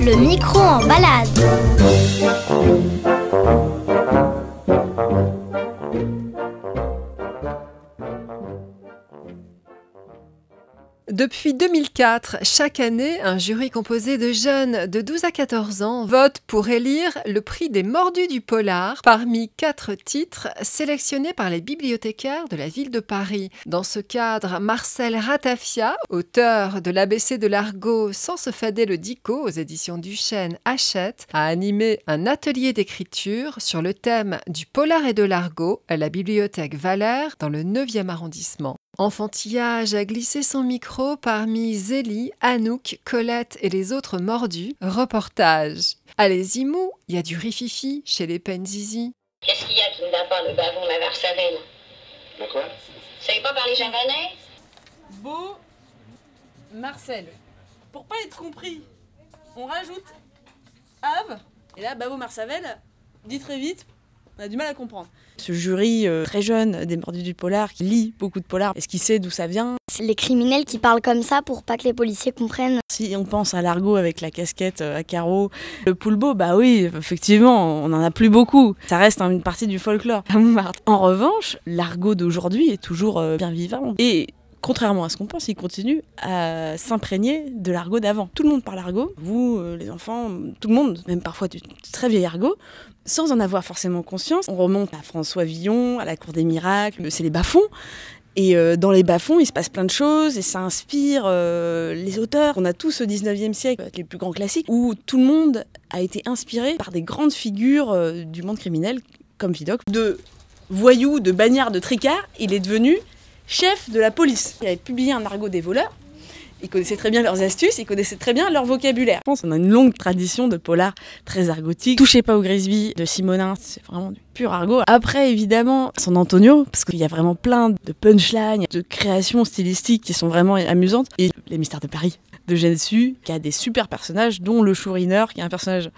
Le micro en balade. Depuis 2004, chaque année, un jury composé de jeunes de 12 à 14 ans vote pour élire le prix des mordus du polar parmi quatre titres sélectionnés par les bibliothécaires de la ville de Paris. Dans ce cadre, Marcel Ratafia, auteur de l'ABC de l'argot sans se fader le dico aux éditions Duchesne Hachette, a animé un atelier d'écriture sur le thème du polar et de l'argot à la bibliothèque Valère dans le 9e arrondissement. Enfantillage a glissé son micro parmi Zélie, Anouk, Colette et les autres mordus. Reportage. Allez-y mou, il y a du rififi chez les Penzizi. Qu'est-ce qu'il y a qui ne va pas, le bavon, la varsavelle De quoi? Vous savez pas parler javanais Beau Marcel. Pour pas être compris, on rajoute Ave. Et là, Bavo Marsavel dit très vite, on a du mal à comprendre. Ce jury euh, très jeune des mordus du polar qui lit beaucoup de polar, est-ce qu'il sait d'où ça vient? C'est les criminels qui parlent comme ça pour pas que les policiers comprennent. Si on pense à l'argot avec la casquette euh, à carreaux, le poulbeau, bah oui, effectivement, on en a plus beaucoup. Ça reste hein, une partie du folklore. En revanche, l'argot d'aujourd'hui est toujours euh, bien vivant. Et contrairement à ce qu'on pense, il continue à s'imprégner de l'argot d'avant. Tout le monde parle argot, vous, euh, les enfants, tout le monde, même parfois du très vieil argot, sans en avoir forcément conscience. On remonte à François Villon, à la Cour des Miracles, c'est les bas-fonds. Et euh, dans les bas-fonds, il se passe plein de choses et ça inspire euh, les auteurs. On a tous au 19e siècle, avec les plus grands classiques, où tout le monde a été inspiré par des grandes figures euh, du monde criminel, comme Vidocq. De voyou, de bagnard, de tricard, il est devenu chef de la police. Il avait publié un argot des voleurs. Il connaissait très bien leurs astuces, il connaissait très bien leur vocabulaire. Je pense qu'on a une longue tradition de polar très argotique. Touchez pas au Grisby de Simonin, c'est vraiment du pur argot. Après, évidemment, son Antonio, parce qu'il y a vraiment plein de punchlines, de créations stylistiques qui sont vraiment amusantes. Et Les Mystères de Paris de Gensu, qui a des super personnages, dont le chourineur, qui est un personnage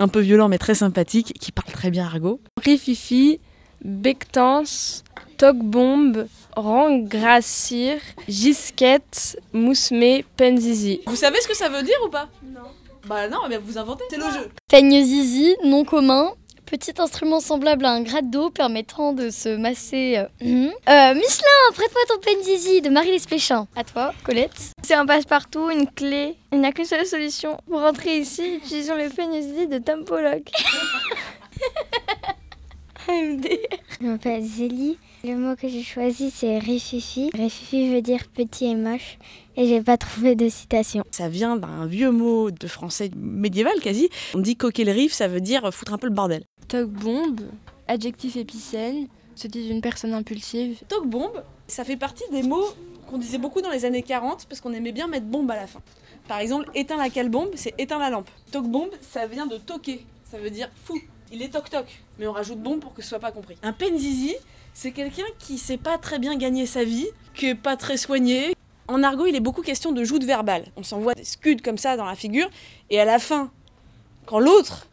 un peu violent mais très sympathique, qui parle très bien argot. Rififi, Bectance, Togbomb, Rangrassir, Gisquette, Mousmé, Penzizi. Vous savez ce que ça veut dire ou pas Non. Bah non, mais vous inventez, c'est le jeu. Peigne zizi, nom commun. Petit instrument semblable à un gratte d'eau permettant de se masser. euh, mhm. Euh, Michelin, prête-moi ton peigne zizi de Marie Lespéchin. À toi, Colette. C'est un passe-partout, une clé. Il n'y a qu'une seule solution. Pour rentrer ici, utilisons le peigne zizi de Tom Pollock. AMD. Je m'appelle Zélie. Le mot que j'ai choisi, c'est rififi. Rififi veut dire petit et moche. Et j'ai pas trouvé de citation. Ça vient d'un vieux mot de français médiéval quasi. On dit coquer le riff, ça veut dire foutre un peu le bordel. Togbomb, adjectif épicène, se dit une personne impulsive. Toc-bombe, ça fait partie des mots qu'on disait beaucoup dans les années 40 parce qu'on aimait bien mettre bombe à la fin. Par exemple, éteins la cale-bombe, c'est éteins la lampe. Toc-bombe, ça vient de toquer, ça veut dire fou. Il est toc-toc, mais on rajoute bombe pour que ce soit pas compris. Un penzizi, c'est quelqu'un qui sait pas très bien gagner sa vie, qui est pas très soigné. En argot, il est beaucoup question de joute verbale. On s'envoie des scuds comme ça dans la figure, et à la fin, quand l'autre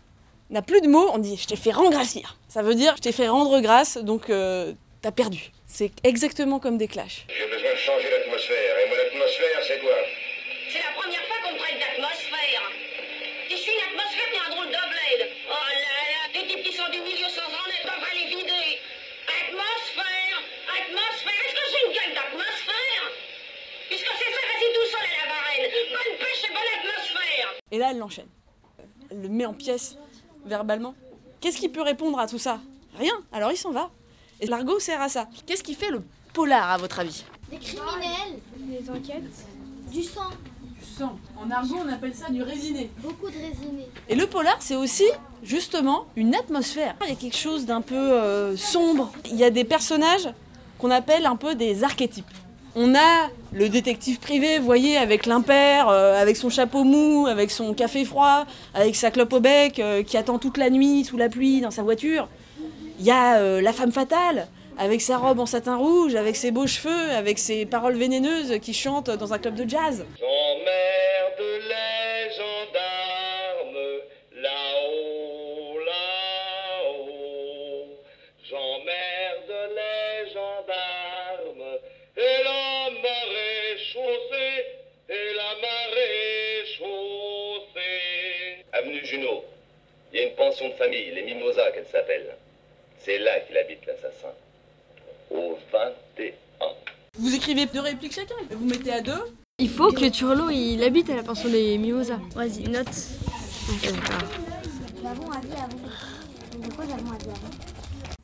n'a plus de mots, on dit je t'ai fait rengrassir. Ça veut dire je t'ai fait rendre grâce, donc euh, t'as perdu. C'est exactement comme des clashs. Bonne pêche et bonne atmosphère. Et là, elle l'enchaîne. Elle le met en pièces verbalement. Qu'est-ce qui peut répondre à tout ça? Rien. Alors il s'en va. Et l'argot sert à ça. Qu'est-ce qui fait le polar, à votre avis? Des criminels. Des enquêtes Du sang. Du sang. En argot, on appelle ça du résiné. Beaucoup de résinés. Et le polar, c'est aussi, justement, une atmosphère. Il y a quelque chose d'un peu euh, sombre. Il y a des personnages qu'on appelle un peu des archétypes. On a le détective privé, vous voyez, avec l'impair, euh, avec son chapeau mou, avec son café froid, avec sa clope au bec, euh, qui attend toute la nuit sous la pluie dans sa voiture. Il y a euh, la femme fatale, avec sa robe en satin rouge, avec ses beaux cheveux, avec ses paroles vénéneuses qui chante dans un club de jazz. Pension de famille, les Mimosas qu'elle s'appelle. C'est là qu'il habite l'assassin. Au 21. Vous écrivez deux répliques chacun, vous mettez à deux. Il faut que Turlo il habite à la pension des Mimosas. Vas-y, note.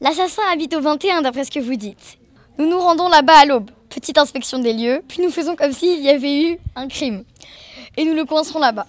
L'assassin habite au 21 d'après ce que vous dites. Nous nous rendons là-bas à l'aube. Petite inspection des lieux, puis nous faisons comme s'il y avait eu un crime. Et nous le coincerons là-bas.